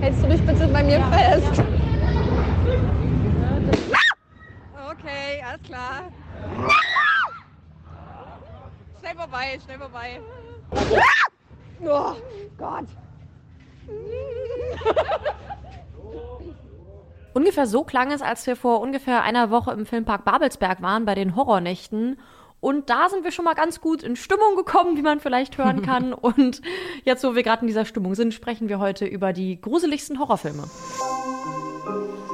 Hältst du dich bitte bei mir fest? Okay, alles klar. Schnell vorbei, schnell vorbei. Oh Gott. Ungefähr so klang es, als wir vor ungefähr einer Woche im Filmpark Babelsberg waren bei den Horrornächten. Und da sind wir schon mal ganz gut in Stimmung gekommen, wie man vielleicht hören kann. Und jetzt, wo wir gerade in dieser Stimmung sind, sprechen wir heute über die gruseligsten Horrorfilme.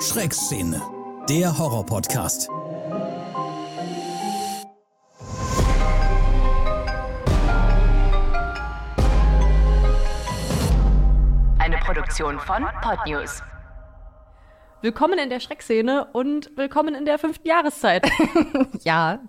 Schreckszene, der Horror-Podcast. Eine Produktion von Podnews. Willkommen in der Schreckszene und willkommen in der fünften Jahreszeit. Ja,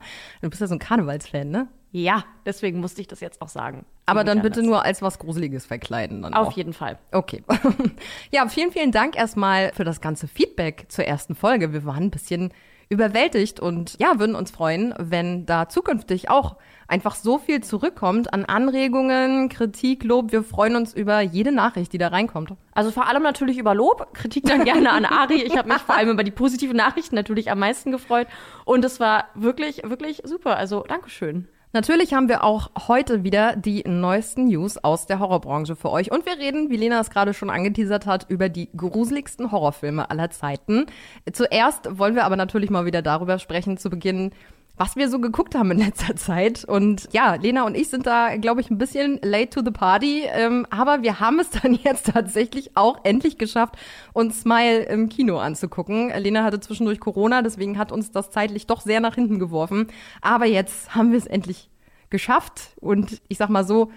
du bist ja so ein Karnevalsfan, ne? ja, deswegen musste ich das jetzt auch sagen. Aber dann bitte anders. nur als was Gruseliges verkleiden. Dann Auf auch. jeden Fall. Okay. ja, vielen, vielen Dank erstmal für das ganze Feedback zur ersten Folge. Wir waren ein bisschen überwältigt und ja, würden uns freuen, wenn da zukünftig auch einfach so viel zurückkommt an Anregungen, Kritik, Lob. Wir freuen uns über jede Nachricht, die da reinkommt. Also vor allem natürlich über Lob, Kritik dann gerne an Ari. Ich habe mich vor allem über die positiven Nachrichten natürlich am meisten gefreut. Und es war wirklich, wirklich super. Also Dankeschön. Natürlich haben wir auch heute wieder die neuesten News aus der Horrorbranche für euch. Und wir reden, wie Lena es gerade schon angeteasert hat, über die gruseligsten Horrorfilme aller Zeiten. Zuerst wollen wir aber natürlich mal wieder darüber sprechen, zu Beginn, was wir so geguckt haben in letzter Zeit. Und ja, Lena und ich sind da, glaube ich, ein bisschen late to the party. Ähm, aber wir haben es dann jetzt tatsächlich auch endlich geschafft, uns Smile im Kino anzugucken. Lena hatte zwischendurch Corona, deswegen hat uns das zeitlich doch sehr nach hinten geworfen. Aber jetzt haben wir es endlich geschafft. Und ich sag mal so,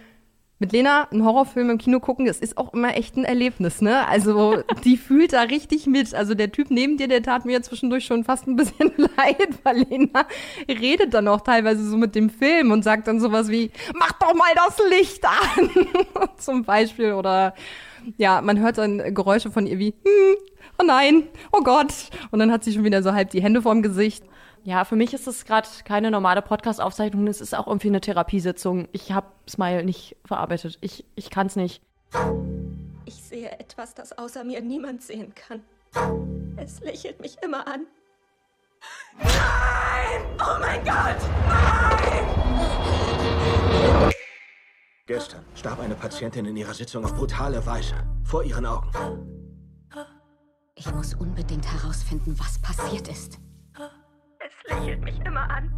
mit Lena einen Horrorfilm im Kino gucken, das ist auch immer echt ein Erlebnis, ne? Also die fühlt da richtig mit. Also der Typ neben dir, der tat mir zwischendurch schon fast ein bisschen leid, weil Lena redet dann auch teilweise so mit dem Film und sagt dann sowas wie, mach doch mal das Licht an, zum Beispiel. Oder ja, man hört dann Geräusche von ihr wie, hm, oh nein, oh Gott. Und dann hat sie schon wieder so halb die Hände vorm Gesicht. Ja, für mich ist es gerade keine normale Podcast-Aufzeichnung. Es ist auch irgendwie eine Therapiesitzung. Ich habe Smile nicht verarbeitet. Ich, ich kann es nicht. Ich sehe etwas, das außer mir niemand sehen kann. Es lächelt mich immer an. Nein! Oh mein Gott! Gestern starb eine Patientin in ihrer Sitzung auf brutale Weise. Vor ihren Augen. Ich muss unbedingt herausfinden, was passiert ist. Lächelt mich immer an.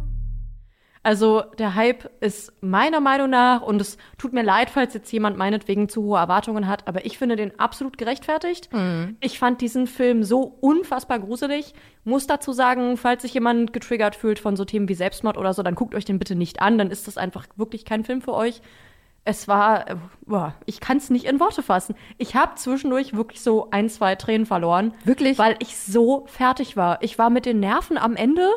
Also der Hype ist meiner Meinung nach, und es tut mir leid, falls jetzt jemand meinetwegen zu hohe Erwartungen hat, aber ich finde den absolut gerechtfertigt. Ich fand diesen Film so unfassbar gruselig. Muss dazu sagen, falls sich jemand getriggert fühlt von so Themen wie Selbstmord oder so, dann guckt euch den bitte nicht an, dann ist das einfach wirklich kein Film für euch. Es war, äh, boah, ich kann es nicht in Worte fassen. Ich habe zwischendurch wirklich so ein, zwei Tränen verloren. Wirklich? Weil ich so fertig war. Ich war mit den Nerven am Ende.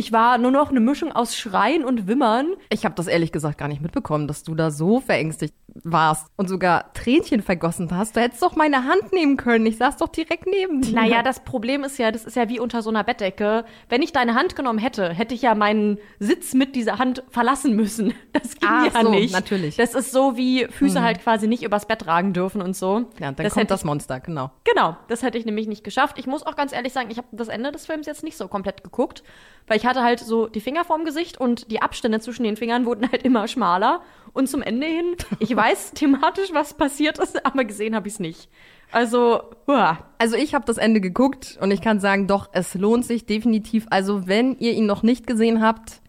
Ich war nur noch eine Mischung aus Schreien und Wimmern. Ich habe das ehrlich gesagt gar nicht mitbekommen, dass du da so verängstigt warst und sogar Tränchen vergossen hast. Du hättest doch meine Hand nehmen können. Ich saß doch direkt neben dir. Naja, das Problem ist ja, das ist ja wie unter so einer Bettdecke. Wenn ich deine Hand genommen hätte, hätte ich ja meinen Sitz mit dieser Hand verlassen müssen. Das ging Ach ja so, nicht. natürlich. Das ist so, wie Füße halt quasi nicht übers Bett tragen dürfen und so. ja, dann das kommt hätte das Monster, genau. Genau, das hätte ich nämlich nicht geschafft. Ich muss auch ganz ehrlich sagen, ich habe das Ende des Films jetzt nicht so komplett geguckt, weil ich hatte halt so die Finger vorm Gesicht und die Abstände zwischen den Fingern wurden halt immer schmaler. Und zum Ende hin, ich weiß thematisch, was passiert ist, aber gesehen habe ich es nicht. Also, uah. Also ich habe das Ende geguckt und ich kann sagen, doch, es lohnt sich definitiv. Also wenn ihr ihn noch nicht gesehen habt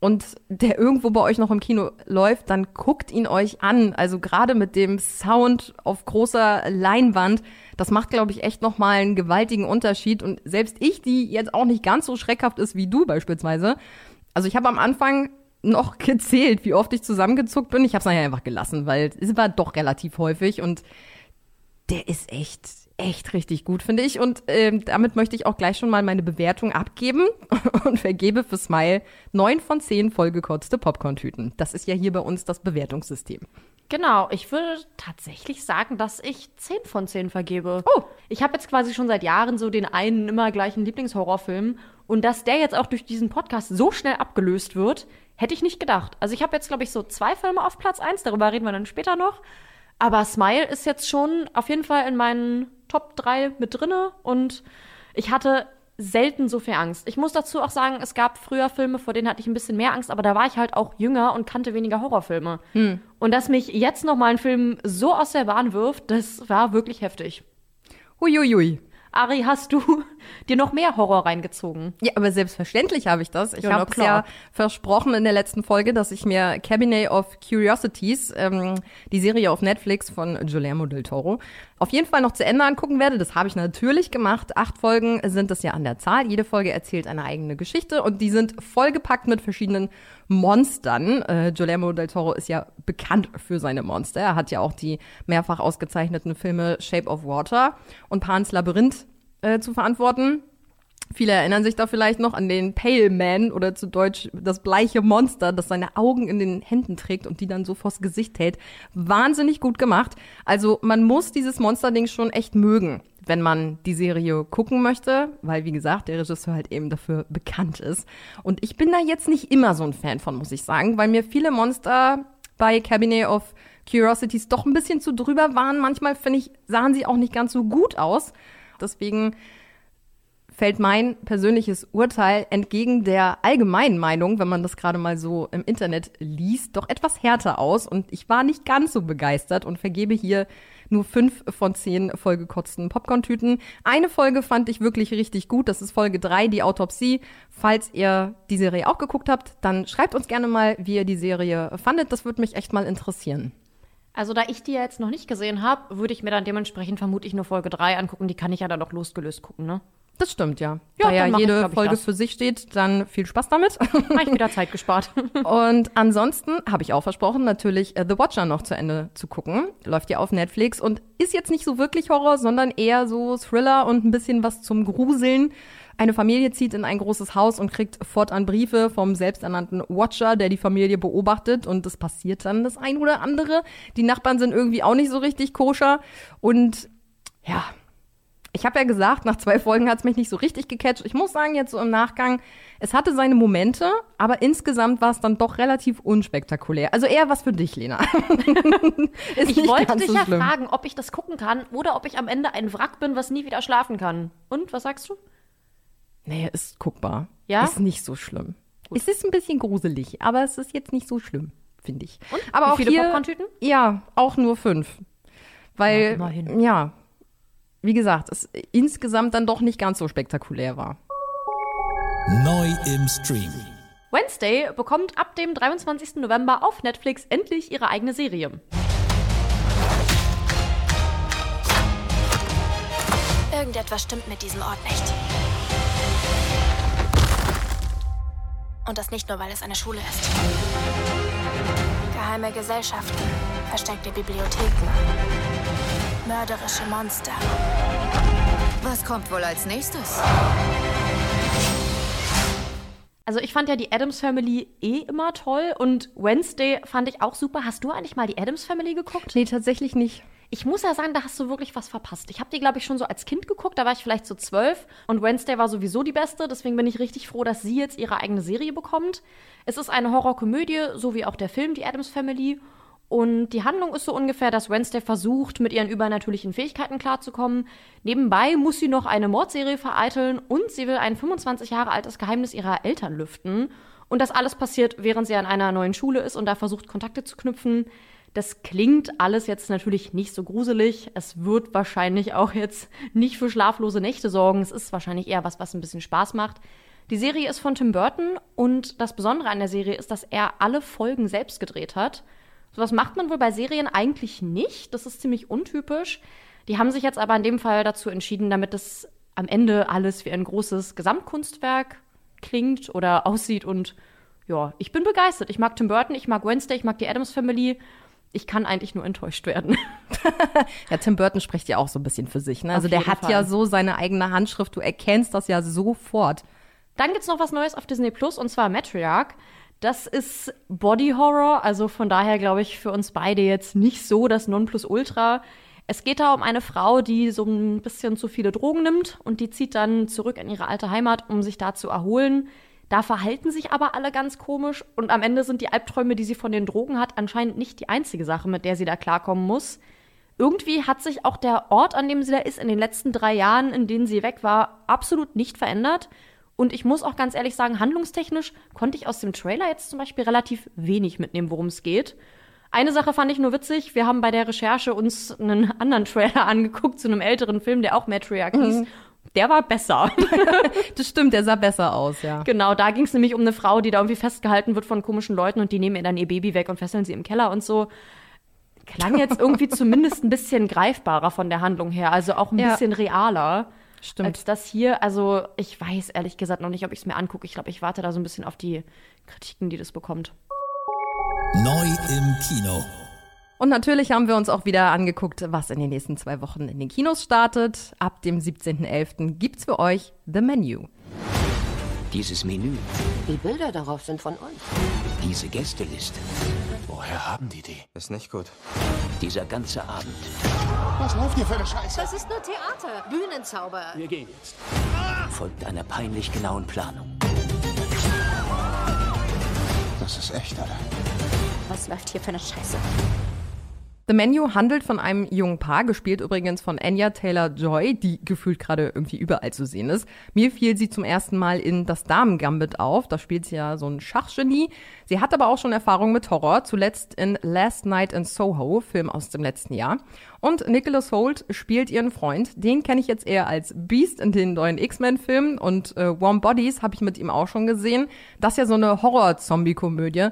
und der irgendwo bei euch noch im Kino läuft, dann guckt ihn euch an. Also gerade mit dem Sound auf großer Leinwand, das macht, glaube ich, echt noch mal einen gewaltigen Unterschied. Und selbst ich, die jetzt auch nicht ganz so schreckhaft ist wie du beispielsweise, also ich habe am Anfang noch gezählt, wie oft ich zusammengezuckt bin. Ich habe es nachher einfach gelassen, weil es war doch relativ häufig und der ist echt, echt richtig gut, finde ich. Und ähm, damit möchte ich auch gleich schon mal meine Bewertung abgeben und vergebe für Smile neun von zehn vollgekotzte Popcorn-Tüten. Das ist ja hier bei uns das Bewertungssystem. Genau, ich würde tatsächlich sagen, dass ich 10 von 10 vergebe. Oh. Ich habe jetzt quasi schon seit Jahren so den einen immer gleichen Lieblingshorrorfilm. Und dass der jetzt auch durch diesen Podcast so schnell abgelöst wird, hätte ich nicht gedacht. Also ich habe jetzt, glaube ich, so zwei Filme auf Platz 1, darüber reden wir dann später noch. Aber Smile ist jetzt schon auf jeden Fall in meinen Top 3 mit drinne und ich hatte selten so viel Angst. Ich muss dazu auch sagen, es gab früher Filme, vor denen hatte ich ein bisschen mehr Angst, aber da war ich halt auch jünger und kannte weniger Horrorfilme. Und dass mich jetzt noch mal ein Film so aus der Bahn wirft, das war wirklich heftig. Huiuiui. Ari, hast du dir noch mehr Horror reingezogen? Ja, aber selbstverständlich habe ich das. Ich Ja, habe es ja versprochen in der letzten Folge, dass ich mir Cabinet of Curiosities, ähm, die Serie auf Netflix von Guillermo del Toro, auf jeden Fall noch zu Ende angucken werde. Das habe ich natürlich gemacht. Acht Folgen sind es ja an der Zahl. Jede Folge erzählt eine eigene Geschichte und die sind vollgepackt mit verschiedenen Monstern. Äh, Guillermo del Toro ist ja bekannt für seine Monster. Er hat ja auch die mehrfach ausgezeichneten Filme Shape of Water und Pan's Labyrinth äh, zu verantworten. Viele erinnern sich da vielleicht noch an den Pale Man oder zu Deutsch das bleiche Monster, das seine Augen in den Händen trägt und die dann so vors Gesicht hält. Wahnsinnig gut gemacht. Also man muss dieses Monsterding schon echt mögen, wenn man die Serie gucken möchte, weil wie gesagt, der Regisseur halt eben dafür bekannt ist. Und ich bin da jetzt nicht immer so ein Fan von, muss ich sagen, weil mir viele Monster bei Cabinet of Curiosities doch ein bisschen zu drüber waren. Manchmal finde ich, sahen sie auch nicht ganz so gut aus. Deswegen fällt mein persönliches Urteil entgegen der allgemeinen Meinung, wenn man das gerade mal so im Internet liest, doch etwas härter aus. Und ich war nicht ganz so begeistert und vergebe hier nur fünf von zehn vollgekotzten Popcorn-Tüten. Eine Folge fand ich wirklich richtig gut. Das ist Folge drei, die Autopsie. Falls ihr die Serie auch geguckt habt, dann schreibt uns gerne mal, wie ihr die Serie fandet. Das würde mich echt mal interessieren. Also, da ich die ja jetzt noch nicht gesehen habe, würde ich mir dann dementsprechend vermutlich nur Folge 3 angucken. Die kann ich ja dann auch losgelöst gucken, ne? Das stimmt, ja. Ja, da ja jede ich, Folge für sich steht, dann viel Spaß damit. Habe ich wieder Zeit gespart. Und ansonsten habe ich auch versprochen, natürlich äh, The Watcher noch zu Ende zu gucken. Läuft ja auf Netflix und ist jetzt nicht so wirklich Horror, sondern eher so Thriller und ein bisschen was zum Gruseln. Eine Familie zieht in ein großes Haus und kriegt fortan Briefe vom selbsternannten Watcher, der die Familie beobachtet und es passiert dann das ein oder andere. Die Nachbarn sind irgendwie auch nicht so richtig koscher und ja, ich habe ja gesagt, nach zwei Folgen hat es mich nicht so richtig gecatcht. Ich muss sagen, jetzt so im Nachgang, es hatte seine Momente, aber insgesamt war es dann doch relativ unspektakulär. Also eher was für dich, Lena. Ich wollte dich so ja fragen, ob ich das gucken kann oder ob ich am Ende ein Wrack bin, was nie wieder schlafen kann. Und, was sagst du? Nee, ist guckbar. Ja? Ist nicht so schlimm. Es ist ein bisschen gruselig, aber es ist jetzt nicht so schlimm, finde ich. Und? Aber Wie auch viele hier, Popcorn-Tüten? Ja, auch nur fünf. Weil, Ja, immerhin. ja, wie gesagt, es insgesamt dann doch nicht ganz so spektakulär war. Neu im Stream. Wednesday bekommt ab dem 23. November auf Netflix endlich ihre eigene Serie. Irgendetwas stimmt mit diesem Ort nicht. Und das nicht nur, weil es eine Schule ist. Geheime Gesellschaften, versteckte Bibliotheken, mörderische Monster. Was kommt wohl als nächstes? Also ich fand ja die Adams Family eh immer toll und Wednesday fand ich auch super. Hast du eigentlich mal die Adams Family geguckt? Nee, tatsächlich nicht. Ich muss ja sagen, da hast du wirklich was verpasst. Ich habe die, glaube ich, schon so als Kind geguckt, da war ich vielleicht so zwölf und Wednesday war sowieso die beste, deswegen bin ich richtig froh, dass sie jetzt ihre eigene Serie bekommt. Es ist eine Horrorkomödie, so wie auch der Film Die Adams Family. Und die Handlung ist so ungefähr, dass Wednesday versucht, mit ihren übernatürlichen Fähigkeiten klarzukommen. Nebenbei muss sie noch eine Mordserie vereiteln und sie will ein 25 Jahre altes Geheimnis ihrer Eltern lüften. Und das alles passiert, während sie an einer neuen Schule ist und da versucht, Kontakte zu knüpfen. Das klingt alles jetzt natürlich nicht so gruselig. Es wird wahrscheinlich auch jetzt nicht für schlaflose Nächte sorgen. Es ist wahrscheinlich eher was, was ein bisschen Spaß macht. Die Serie ist von Tim Burton und das Besondere an der Serie ist, dass er alle Folgen selbst gedreht hat. Sowas macht man wohl bei Serien eigentlich nicht. Das ist ziemlich untypisch. Die haben sich jetzt aber in dem Fall dazu entschieden, damit es am Ende alles wie ein großes Gesamtkunstwerk klingt oder aussieht. Und ja, ich bin begeistert. Ich mag Tim Burton, ich mag Wednesday, ich mag die Adams Family. Ich kann eigentlich nur enttäuscht werden. Ja, Tim Burton spricht ja auch so ein bisschen für sich. Ne? Also der hat Fall. ja so seine eigene Handschrift. Du erkennst das ja sofort. Dann gibt's noch was Neues auf Disney Plus und zwar Matriarch. Das ist Body Horror, also von daher glaube ich für uns beide jetzt nicht so das Nonplusultra. Es geht da um eine Frau, die so ein bisschen zu viele Drogen nimmt und die zieht dann zurück in ihre alte Heimat, um sich da zu erholen. Da verhalten sich aber alle ganz komisch und am Ende sind die Albträume, die sie von den Drogen hat, anscheinend nicht die einzige Sache, mit der sie da klarkommen muss. irgendwie hat sich auch der Ort, an dem sie da ist, in den letzten drei Jahren, in denen sie weg war, absolut nicht verändert. Und ich muss auch ganz ehrlich sagen, handlungstechnisch konnte ich aus dem Trailer jetzt zum Beispiel relativ wenig mitnehmen, worum es geht. Eine Sache fand ich nur witzig. Wir haben bei der Recherche uns einen anderen Trailer angeguckt zu einem älteren Film, der auch Matriarch hieß. Mhm. Der war besser. Das stimmt, der sah besser aus, ja. Genau, da ging es nämlich um eine Frau, die da irgendwie festgehalten wird von komischen Leuten und die nehmen ihr dann ihr Baby weg und fesseln sie im Keller und so. Klang jetzt irgendwie zumindest ein bisschen greifbarer von der Handlung her, also auch ein Ja. bisschen realer. Stimmt. Als das hier, also ich weiß ehrlich gesagt noch nicht, ob ich es mir angucke. Ich glaube, ich warte da so ein bisschen auf die Kritiken, die das bekommt. Neu im Kino. Und natürlich haben wir uns auch wieder angeguckt, was in den nächsten zwei Wochen in den Kinos startet. Ab dem 17.11. gibt's für euch The Menu. Dieses Menü, Die Bilder darauf sind von uns. diese Gästeliste, Woher haben die die? Ist nicht gut. dieser ganze Abend. Was läuft hier für eine Scheiße? Das ist nur Theater. Bühnenzauber. Wir gehen jetzt. Folgt einer peinlich genauen Planung. Das ist echt, oder? Was läuft hier für eine Scheiße? The Menu handelt von einem jungen Paar, gespielt übrigens von Anya Taylor-Joy, die gefühlt gerade irgendwie überall zu sehen ist. Mir fiel sie zum ersten Mal in Das Damen-Gambit auf. Da spielt sie ja so ein Schachgenie. Sie hat aber auch schon Erfahrung mit Horror, zuletzt in Last Night in Soho, Film aus dem letzten Jahr. Und Nicholas Holt spielt ihren Freund. Den kenne ich jetzt eher als Beast in den neuen X-Men-Filmen. Und äh, Warm Bodies habe ich mit ihm auch schon gesehen. Das ist ja so eine Horror-Zombie-Komödie.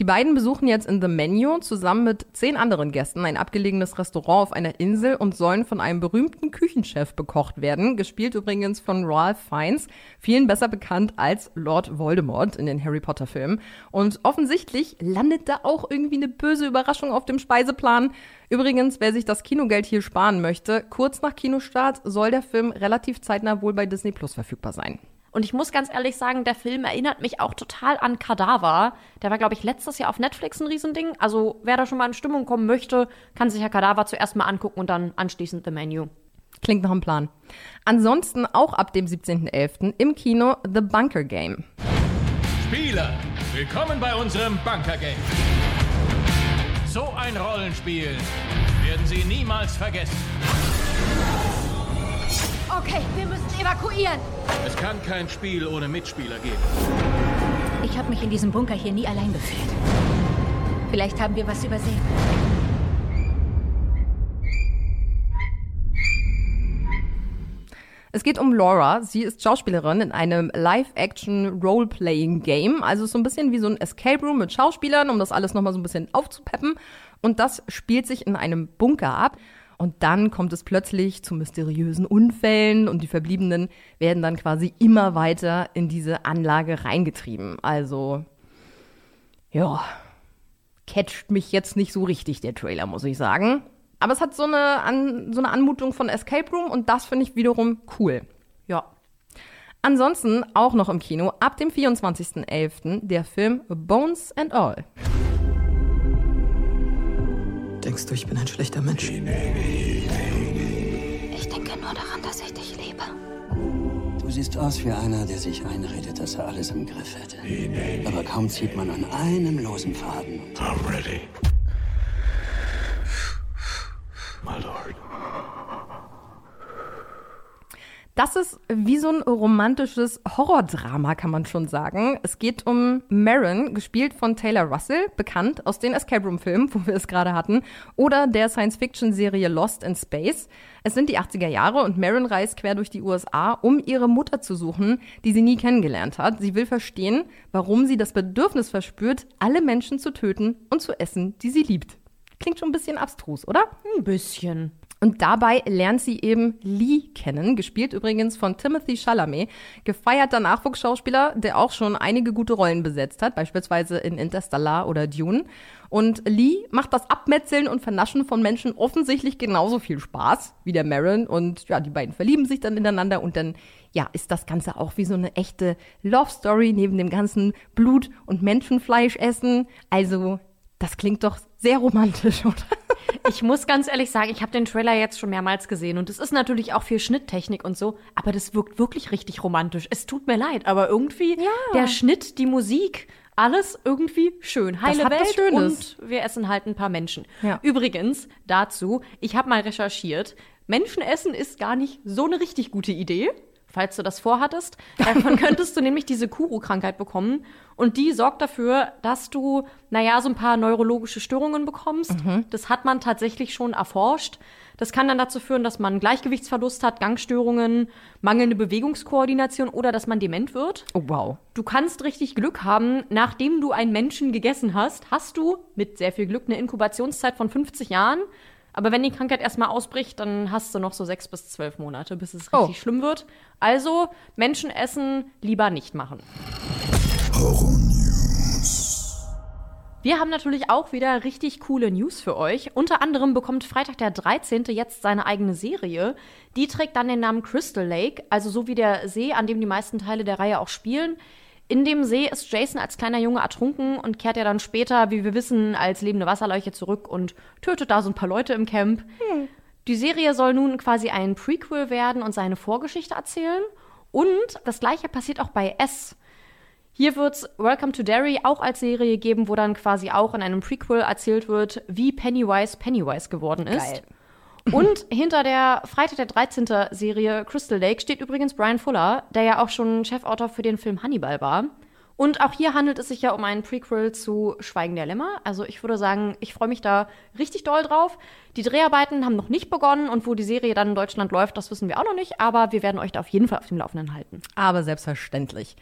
Die beiden besuchen jetzt in The Menu zusammen mit zehn anderen Gästen ein abgelegenes Restaurant auf einer Insel und sollen von einem berühmten Küchenchef bekocht werden, gespielt übrigens von Ralph Fiennes, vielen besser bekannt als Lord Voldemort in den Harry Potter Filmen. Und offensichtlich landet da auch irgendwie eine böse Überraschung auf dem Speiseplan. Übrigens, wer sich das Kinogeld hier sparen möchte, kurz nach Kinostart soll der Film relativ zeitnah wohl bei Disney Plus verfügbar sein. Und ich muss ganz ehrlich sagen, der Film erinnert mich auch total an Kadaver. Der war, glaube ich, letztes Jahr auf Netflix ein Riesending. Also wer da schon mal in Stimmung kommen möchte, kann sich ja Kadaver zuerst mal angucken und dann anschließend The Menu. Klingt nach einem Plan. Ansonsten auch ab dem 17.11. im Kino The Bunker Game. Spieler, willkommen bei unserem Bunker Game. So ein Rollenspiel werden Sie niemals vergessen. Okay, wir müssen evakuieren. Es kann kein Spiel ohne Mitspieler geben. Ich habe mich in diesem Bunker hier nie allein gefühlt. Vielleicht haben wir was übersehen. Es geht um Laura. Sie ist Schauspielerin in einem Live-Action-Role-Playing-Game. Also so ein bisschen wie so ein Escape Room mit Schauspielern, um das alles nochmal so ein bisschen aufzupeppen. Und das spielt sich in einem Bunker ab. Und dann kommt es plötzlich zu mysteriösen Unfällen und die Verbliebenen werden dann quasi immer weiter in diese Anlage reingetrieben. Also, ja, catcht mich jetzt nicht so richtig, der Trailer, muss ich sagen. Aber es hat so eine, An so eine Anmutung von Escape Room und das finde ich wiederum cool. Ja. Ansonsten auch noch im Kino ab dem 24.11. der Film Bones and All. Denkst du, ich bin ein schlechter Mensch? Ich denke nur daran, dass ich dich liebe. Du siehst aus wie einer, der sich einredet, dass er alles im Griff hätte. Aber kaum zieht man an einem losen Faden. I'm ready. My lord. Das ist wie so ein romantisches Horrordrama, kann man schon sagen. Es geht um Marin, gespielt von Taylor Russell, bekannt aus den Escape Room-Filmen, wo wir es gerade hatten, oder der Science-Fiction-Serie Lost in Space. Es sind die 80er Jahre und Marin reist quer durch die USA, um ihre Mutter zu suchen, die sie nie kennengelernt hat. Sie will verstehen, warum sie das Bedürfnis verspürt, alle Menschen zu töten und zu essen, die sie liebt. Klingt schon ein bisschen abstrus, oder? Ein bisschen. Und dabei lernt sie eben Lee kennen, gespielt übrigens von Timothy Chalamet, gefeierter Nachwuchsschauspieler, der auch schon einige gute Rollen besetzt hat, beispielsweise in Interstellar oder Dune. Und Lee macht das Abmetzeln und Vernaschen von Menschen offensichtlich genauso viel Spaß wie der Marin. Und ja, die beiden verlieben sich dann ineinander und dann, ja, ist das Ganze auch wie so eine echte Love Story neben dem ganzen Blut- und Menschenfleisch essen. Also, das klingt doch sehr romantisch, oder? Ich muss ganz ehrlich sagen, ich habe den Trailer jetzt schon mehrmals gesehen und es ist natürlich auch viel Schnitttechnik und so, aber das wirkt wirklich richtig romantisch. Es tut mir leid, aber irgendwie der Schnitt, die Musik, alles irgendwie schön. Heile Welt Schönes. und wir essen halt ein paar Menschen. Ja. Übrigens dazu, ich habe mal recherchiert, Menschen essen ist gar nicht so eine richtig gute Idee. Falls du das vorhattest, davon könntest du nämlich diese Kuru-Krankheit bekommen. Und die sorgt dafür, dass du, naja, so ein paar neurologische Störungen bekommst. Das hat man tatsächlich schon erforscht. Das kann dann dazu führen, dass man Gleichgewichtsverlust hat, Gangstörungen, mangelnde Bewegungskoordination oder dass man dement wird. Oh, wow. Du kannst richtig Glück haben. Nachdem du einen Menschen gegessen hast, hast du mit sehr viel Glück eine Inkubationszeit von 50 Jahren. Aber wenn die Krankheit erstmal ausbricht, dann hast du noch so sechs bis zwölf Monate, bis es richtig Oh. schlimm wird. Also Menschen essen lieber nicht machen. Wir haben natürlich auch wieder richtig coole News für euch. Unter anderem bekommt Freitag der 13. jetzt seine eigene Serie. Die trägt dann den Namen Crystal Lake, also so wie der See, an dem die meisten Teile der Reihe auch spielen. In dem See ist Jason als kleiner Junge ertrunken und kehrt ja dann später, wie wir wissen, als lebende Wasserleiche zurück und tötet da so ein paar Leute im Camp. Die Serie soll nun quasi ein Prequel werden und seine Vorgeschichte erzählen. Und das gleiche passiert auch bei S. Hier wird's Welcome to Derry auch als Serie geben, wo dann quasi auch in einem Prequel erzählt wird, wie Pennywise Pennywise geworden ist. Geil. Und hinter der Freitag der 13. Serie Crystal Lake steht übrigens Brian Fuller, der ja auch schon Chefautor für den Film Hannibal war. Und auch hier handelt es sich ja um einen Prequel zu Schweigen der Lämmer. Also ich würde sagen, ich freue mich da richtig doll drauf. Die Dreharbeiten haben noch nicht begonnen und wo die Serie dann in Deutschland läuft, das wissen wir auch noch nicht. Aber wir werden euch da auf jeden Fall auf dem Laufenden halten. Aber selbstverständlich.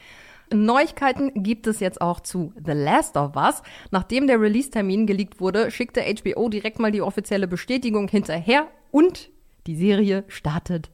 Neuigkeiten gibt es jetzt auch zu The Last of Us. Nachdem der Release-Termin geleakt wurde, schickte HBO direkt mal die offizielle Bestätigung hinterher und die Serie startet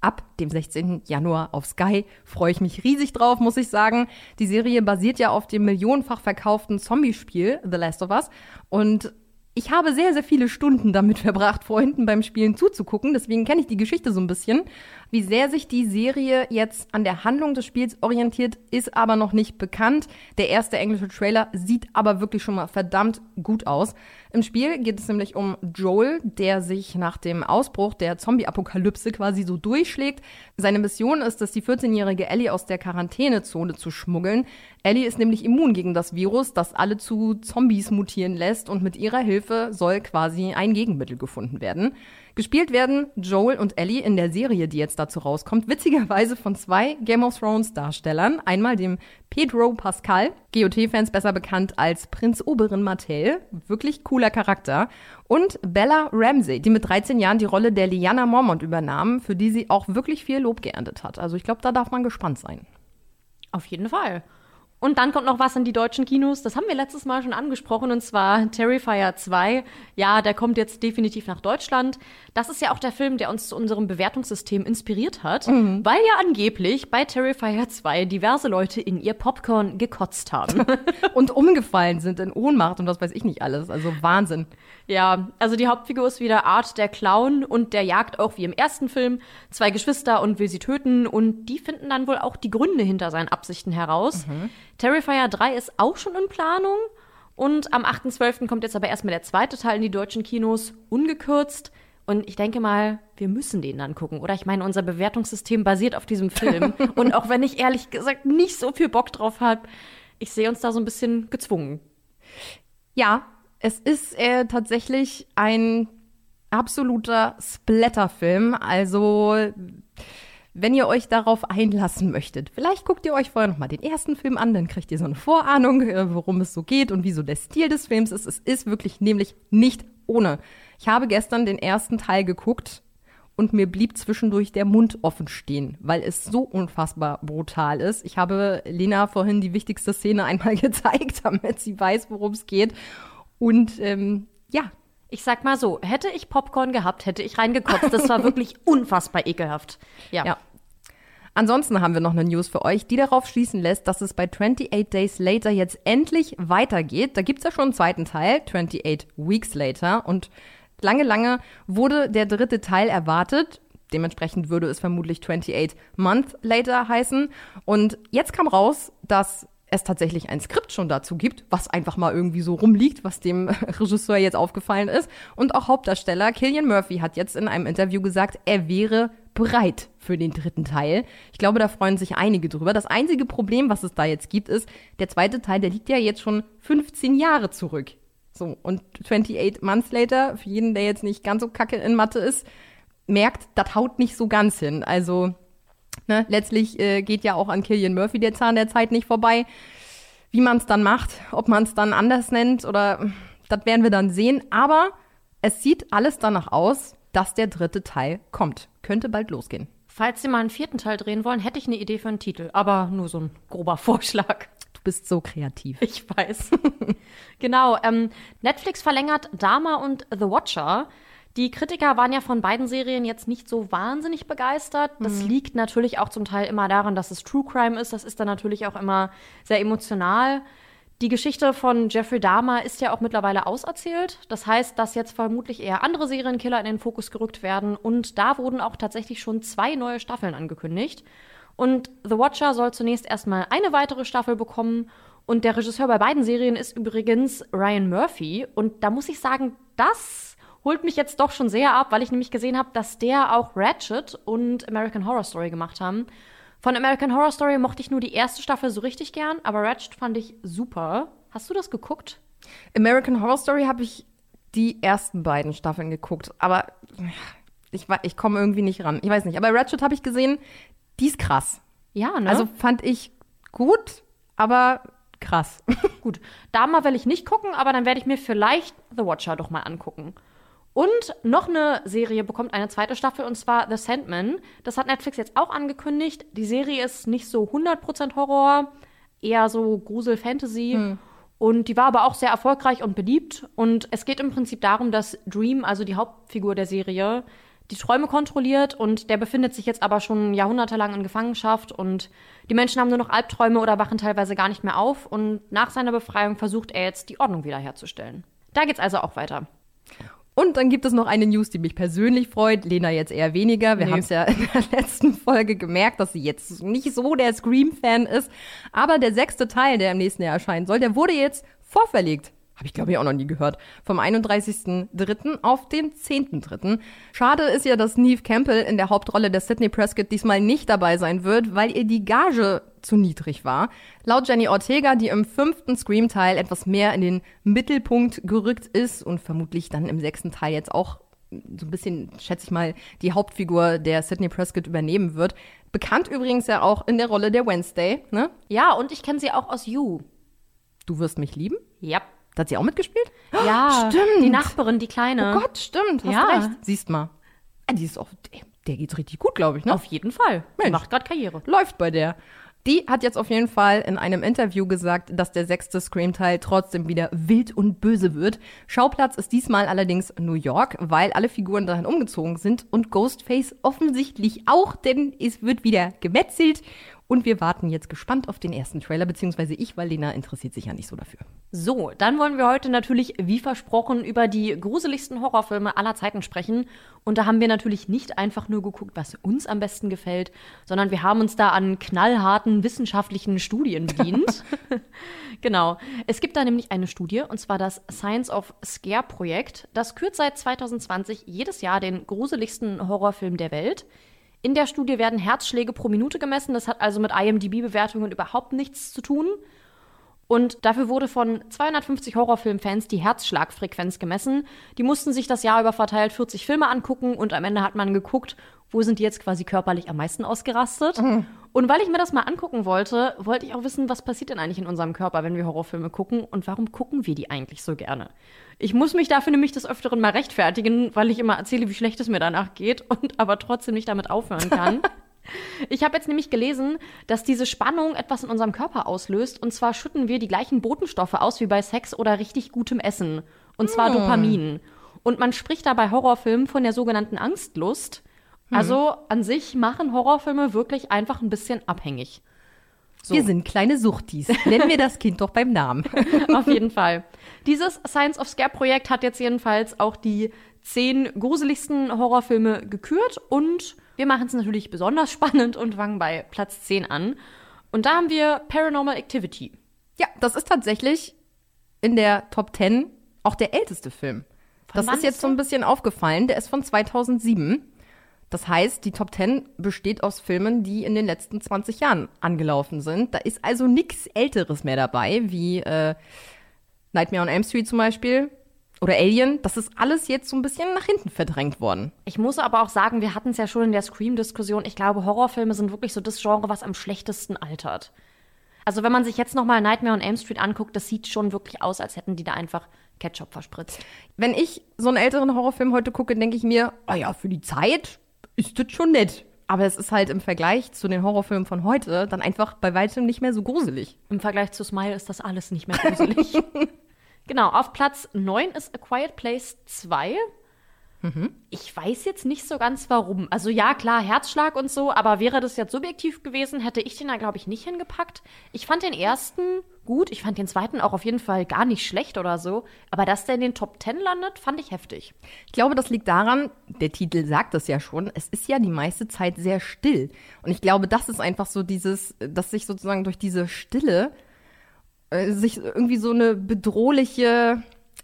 ab dem 16. Januar auf Sky. Freue ich mich riesig drauf, muss ich sagen. Die Serie basiert ja auf dem millionenfach verkauften Zombie-Spiel The Last of Us und ich habe sehr, sehr viele Stunden damit verbracht, Freunden beim Spielen zuzugucken. Deswegen kenne ich die Geschichte so ein bisschen. Wie sehr sich die Serie jetzt an der Handlung des Spiels orientiert, ist aber noch nicht bekannt. Der erste englische Trailer sieht aber wirklich schon mal verdammt gut aus. Im Spiel geht es nämlich um Joel, der sich nach dem Ausbruch der Zombie-Apokalypse quasi so durchschlägt. Seine Mission ist es, die 14-jährige Ellie aus der Quarantänezone zu schmuggeln. Ellie ist nämlich immun gegen das Virus, das alle zu Zombies mutieren lässt und mit ihrer Hilfe soll quasi ein Gegenmittel gefunden werden. Gespielt werden Joel und Ellie in der Serie, die jetzt dazu rauskommt, witzigerweise von zwei Game of Thrones Darstellern. Einmal dem Pedro Pascal, GOT-Fans besser bekannt als Prinz Oberon Martell, wirklich cooler Charakter. Und Bella Ramsey, die mit 13 Jahren die Rolle der Lyanna Mormont übernahm, für die sie auch wirklich viel Lob geerntet hat. Also ich glaube, da darf man gespannt sein. Auf jeden Fall. Und dann kommt noch was in die deutschen Kinos. Das haben wir letztes Mal schon angesprochen, und zwar Terrifier 2. Ja, der kommt jetzt definitiv nach Deutschland. Das ist ja auch der Film, der uns zu unserem Bewertungssystem inspiriert hat, weil ja angeblich bei Terrifier 2 diverse Leute in ihr Popcorn gekotzt haben. Und umgefallen sind in Ohnmacht und was weiß ich nicht alles. Also Wahnsinn. Ja, also die Hauptfigur ist wieder Art der Clown und der jagt auch wie im ersten Film zwei Geschwister und will sie töten und die finden dann wohl auch die Gründe hinter seinen Absichten heraus. Terrifier 3 ist auch schon in Planung und am 8.12. kommt jetzt aber erstmal der zweite Teil in die deutschen Kinos, ungekürzt. Und ich denke mal, wir müssen den dann gucken, oder? Ich meine, unser Bewertungssystem basiert auf diesem Film. und auch wenn ich ehrlich gesagt nicht so viel Bock drauf habe, ich sehe uns da so ein bisschen gezwungen. Ja, es ist äh, tatsächlich ein absoluter Splatterfilm. Also, wenn ihr euch darauf einlassen möchtet, vielleicht guckt ihr euch vorher noch mal den ersten Film an, dann kriegt ihr so eine Vorahnung, äh, worum es so geht und wie so der Stil des Films ist. Es ist wirklich nämlich nicht ohne. Ich habe gestern den ersten Teil geguckt und mir blieb zwischendurch der Mund offen stehen, weil es so unfassbar brutal ist. Ich habe Lena vorhin die wichtigste Szene einmal gezeigt, damit sie weiß, worum es geht. Und ähm, ja, Ich sag mal so, hätte ich Popcorn gehabt, hätte ich reingekotzt. Das war wirklich unfassbar ekelhaft. Ja. Ja. Ansonsten haben wir noch eine News für euch, die darauf schließen lässt, dass es bei 28 Days Later jetzt endlich weitergeht. Da gibt's ja schon einen zweiten Teil, 28 Weeks Later. Und lange, lange wurde der dritte Teil erwartet. Dementsprechend würde es vermutlich 28 Month Later heißen. Und jetzt kam raus, dass es tatsächlich ein Skript schon dazu gibt, was einfach mal irgendwie so rumliegt, was dem Regisseur jetzt aufgefallen ist. Und auch Hauptdarsteller Killian Murphy hat jetzt in einem Interview gesagt, er wäre bereit für den dritten Teil. Ich glaube, da freuen sich einige drüber. Das einzige Problem, was es da jetzt gibt, ist, der zweite Teil, der liegt ja jetzt schon 15 Jahre zurück. So, und 28 Months Later, für jeden, der jetzt nicht ganz so kacke in Mathe ist, merkt, das haut nicht so ganz hin. Also, ne, letztlich äh, geht ja auch an Killian Murphy der Zahn der Zeit nicht vorbei. Wie man es dann macht, ob man es dann anders nennt oder das werden wir dann sehen. Aber es sieht alles danach aus, dass der dritte Teil kommt. Könnte bald losgehen. Falls Sie mal einen vierten Teil drehen wollen, hätte ich eine Idee für einen Titel. Aber nur so ein grober Vorschlag. Du bist so kreativ. Ich weiß. genau. Ähm, Netflix verlängert Dama und The Watcher. Die Kritiker waren ja von beiden Serien jetzt nicht so wahnsinnig begeistert. Das Mhm. liegt natürlich auch zum Teil immer daran, dass es True Crime ist. Das ist dann natürlich auch immer sehr emotional. Die Geschichte von Jeffrey Dahmer ist ja auch mittlerweile auserzählt. Das heißt, dass jetzt vermutlich eher andere Serienkiller in den Fokus gerückt werden. Und da wurden auch tatsächlich schon zwei neue Staffeln angekündigt. Und The Watcher soll zunächst erstmal eine weitere Staffel bekommen. Und der Regisseur bei beiden Serien ist übrigens Ryan Murphy. Und da muss ich sagen, das holt mich jetzt doch schon sehr ab, weil ich nämlich gesehen habe, dass der auch Ratchet und American Horror Story gemacht haben. Von American Horror Story mochte ich nur die erste Staffel so richtig gern, aber Ratchet fand ich super. Hast du das geguckt? American Horror Story habe ich die ersten beiden Staffeln geguckt, aber ich, ich komme irgendwie nicht ran. Ich weiß nicht, aber Ratchet habe ich gesehen, die ist krass. Ja, ne? Also fand ich gut, aber krass. Gut, Dama will ich nicht gucken, aber dann werde ich mir vielleicht The Watcher doch mal angucken. Und noch eine Serie bekommt eine zweite Staffel und zwar The Sandman. Das hat Netflix jetzt auch angekündigt. Die Serie ist nicht so 100% Horror, eher so Grusel-Fantasy. Und die war aber auch sehr erfolgreich und beliebt. Und es geht im Prinzip darum, dass Dream, also die Hauptfigur der Serie, die Träume kontrolliert und der befindet sich jetzt aber schon jahrhundertelang in Gefangenschaft und die Menschen haben nur noch Albträume oder wachen teilweise gar nicht mehr auf und nach seiner Befreiung versucht er jetzt die Ordnung wiederherzustellen. Da geht's also auch weiter. Und dann gibt es noch eine News, die mich persönlich freut. Lena jetzt eher weniger. Wir Nee. haben es ja in der letzten Folge gemerkt, dass sie jetzt nicht so der Scream-Fan ist. Aber der sechste Teil, der im nächsten Jahr erscheinen soll, der wurde jetzt vorverlegt. Habe ich, glaube ich, auch noch nie gehört. Vom 31.03. auf den 10.03. Schade ist ja, dass Neve Campbell in der Hauptrolle der Sidney Prescott diesmal nicht dabei sein wird, weil ihr die Gage zu niedrig war. Laut Jenny Ortega, die im fünften Scream-Teil etwas mehr in den Mittelpunkt gerückt ist und vermutlich dann im sechsten Teil jetzt auch so ein bisschen, schätze ich mal, die Hauptfigur der Sidney Prescott übernehmen wird. Bekannt übrigens ja auch in der Rolle der Wednesday, ne? Ja, und ich kenne sie auch aus You. Du wirst mich lieben? Ja. Da hat sie auch mitgespielt? Ja, stimmt. die Nachbarin, die Kleine. Oh Gott, stimmt, hast Ja. recht. Siehst mal. Ah, Die ist auch, der, geht's richtig gut, glaube ich, ne? Auf jeden Fall. Mensch. macht gerade Karriere. Läuft bei der. Die hat jetzt auf jeden Fall in einem Interview gesagt, dass der sechste Scream-Teil trotzdem wieder wild und böse wird. Schauplatz ist diesmal allerdings New York, weil alle Figuren dahin umgezogen sind und Ghostface offensichtlich auch, denn es wird wieder gemetzelt. Und wir warten jetzt gespannt auf den ersten Trailer, beziehungsweise ich, weil Lena interessiert sich ja nicht so dafür. So, dann wollen wir heute natürlich, wie versprochen, über die gruseligsten Horrorfilme aller Zeiten sprechen. Und da haben wir natürlich nicht einfach nur geguckt, was uns am besten gefällt, sondern wir haben uns da an knallharten wissenschaftlichen Studien bedient. genau. Es gibt da nämlich eine Studie, und zwar das Science of Scare Projekt. Das kürt seit 2020 jedes Jahr den gruseligsten Horrorfilm der Welt. In der Studie werden Herzschläge pro Minute gemessen. Das hat also mit IMDb-Bewertungen überhaupt nichts zu tun. Und dafür wurde von 250 Horrorfilmfans die Herzschlagfrequenz gemessen. Die mussten sich das Jahr über verteilt 40 Filme angucken und am Ende hat man geguckt, wo sind die jetzt quasi körperlich am meisten ausgerastet. Und weil ich mir das mal angucken wollte, wollte ich auch wissen, was passiert denn eigentlich in unserem Körper, wenn wir Horrorfilme gucken und warum gucken wir die eigentlich so gerne. Ich muss mich dafür nämlich des Öfteren mal rechtfertigen, weil ich immer erzähle, wie schlecht es mir danach geht und aber trotzdem nicht damit aufhören kann. Ich habe jetzt nämlich gelesen, dass diese Spannung etwas in unserem Körper auslöst. Und zwar schütten wir die gleichen Botenstoffe aus wie bei Sex oder richtig gutem Essen. Und zwar Hm. Dopamin. Und man spricht da bei Horrorfilmen von der sogenannten Angstlust. Also an sich machen Horrorfilme wirklich einfach ein bisschen abhängig. So. Wir sind kleine Suchtis. Nennen wir das Kind doch beim Namen. Auf jeden Fall. Dieses Science of Scare Projekt hat jetzt jedenfalls auch die zehn gruseligsten Horrorfilme gekürt und wir machen es natürlich besonders spannend und fangen bei Platz 10 an. Und da haben wir Paranormal Activity. Ja, das ist tatsächlich in der Top 10 auch der älteste Film. Von das ist jetzt so ein bisschen aufgefallen. Der ist von 2007. Das heißt, die Top 10 besteht aus Filmen, die in den letzten 20 Jahren angelaufen sind. Da ist also nichts Älteres mehr dabei, wie äh, Nightmare on Elm Street zum Beispiel oder Alien. Das ist alles jetzt so ein bisschen nach hinten verdrängt worden. Ich muss aber auch sagen, wir hatten es ja schon in der Scream-Diskussion. Ich glaube, Horrorfilme sind wirklich so das Genre, was am schlechtesten altert. Also wenn man sich jetzt nochmal Nightmare on Elm Street anguckt, das sieht schon wirklich aus, als hätten die da einfach Ketchup verspritzt. Wenn ich so einen älteren Horrorfilm heute gucke, denke ich mir, ah ja, für die Zeit ist das schon nett. Aber es ist halt im Vergleich zu den Horrorfilmen von heute dann einfach bei weitem nicht mehr so gruselig. Im Vergleich zu Smile ist das alles nicht mehr gruselig. genau, auf Platz 9 ist A Quiet Place 2. Ich weiß jetzt nicht so ganz warum. Also ja, klar, Herzschlag und so, aber wäre das jetzt subjektiv gewesen, hätte ich den da, glaube ich, nicht hingepackt. Ich fand den ersten gut, ich fand den zweiten auch auf jeden Fall gar nicht schlecht oder so. Aber dass der in den Top 10 landet, fand ich heftig. Ich glaube, das liegt daran, der Titel sagt es ja schon, es ist ja die meiste Zeit sehr still. Und ich glaube, das ist einfach so dieses, dass sich sozusagen durch diese Stille äh, sich irgendwie so eine bedrohliche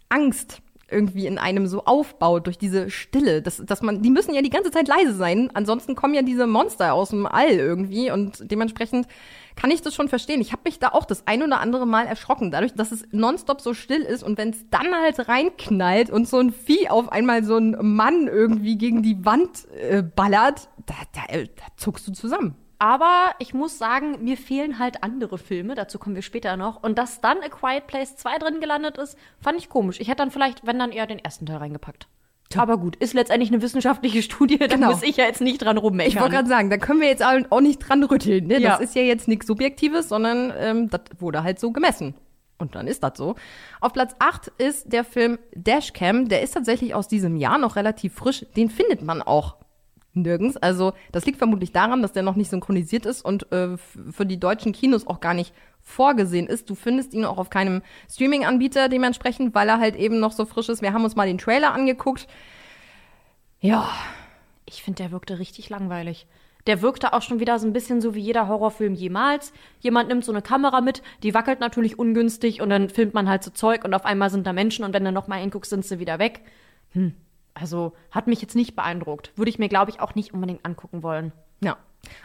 Angst irgendwie in einem so aufbaut durch diese Stille, dass, dass man, die müssen ja die ganze Zeit leise sein, ansonsten kommen ja diese Monster aus dem All irgendwie und dementsprechend kann ich das schon verstehen. Ich habe mich da auch das ein oder andere Mal erschrocken, dadurch, dass es nonstop so still ist und wenn es dann halt reinknallt und so ein Vieh auf einmal so ein Mann irgendwie gegen die Wand äh, ballert, da, da, äh, da zuckst du zusammen. Aber ich muss sagen, mir fehlen halt andere Filme, dazu kommen wir später noch. Und dass dann A Quiet Place 2 drin gelandet ist, fand ich komisch. Ich hätte dann vielleicht, wenn dann eher den ersten Teil reingepackt. Aber gut, ist letztendlich eine wissenschaftliche Studie, da Genau. muss ich ja jetzt nicht dran rummeckern. Ich wollte gerade sagen, da können wir jetzt auch auch nicht dran rütteln. Ne? Ja. Das ist ja jetzt nichts Subjektives, sondern ähm, das wurde halt so gemessen. Und dann ist das so. Auf Platz 8 ist der Film Dashcam. Der ist tatsächlich aus diesem Jahr noch relativ frisch. Den findet man auch nirgends. Also das liegt vermutlich daran, dass der noch nicht synchronisiert ist und äh, für die deutschen Kinos auch gar nicht vorgesehen ist. Du findest ihn auch auf keinem Streaming-Anbieter dementsprechend, weil er halt eben noch so frisch ist. Wir haben uns mal den Trailer angeguckt. Ja, Ich finde, der wirkte richtig langweilig. Der wirkte auch schon wieder so ein bisschen so wie jeder Horrorfilm jemals. Jemand nimmt so eine Kamera mit, die wackelt natürlich ungünstig und dann filmt man halt so Zeug und auf einmal sind da Menschen und wenn du noch mal hinguckst, sind sie wieder weg. Hm. Also hat mich jetzt nicht beeindruckt. Würde ich mir, glaube ich, auch nicht unbedingt angucken wollen. Ja.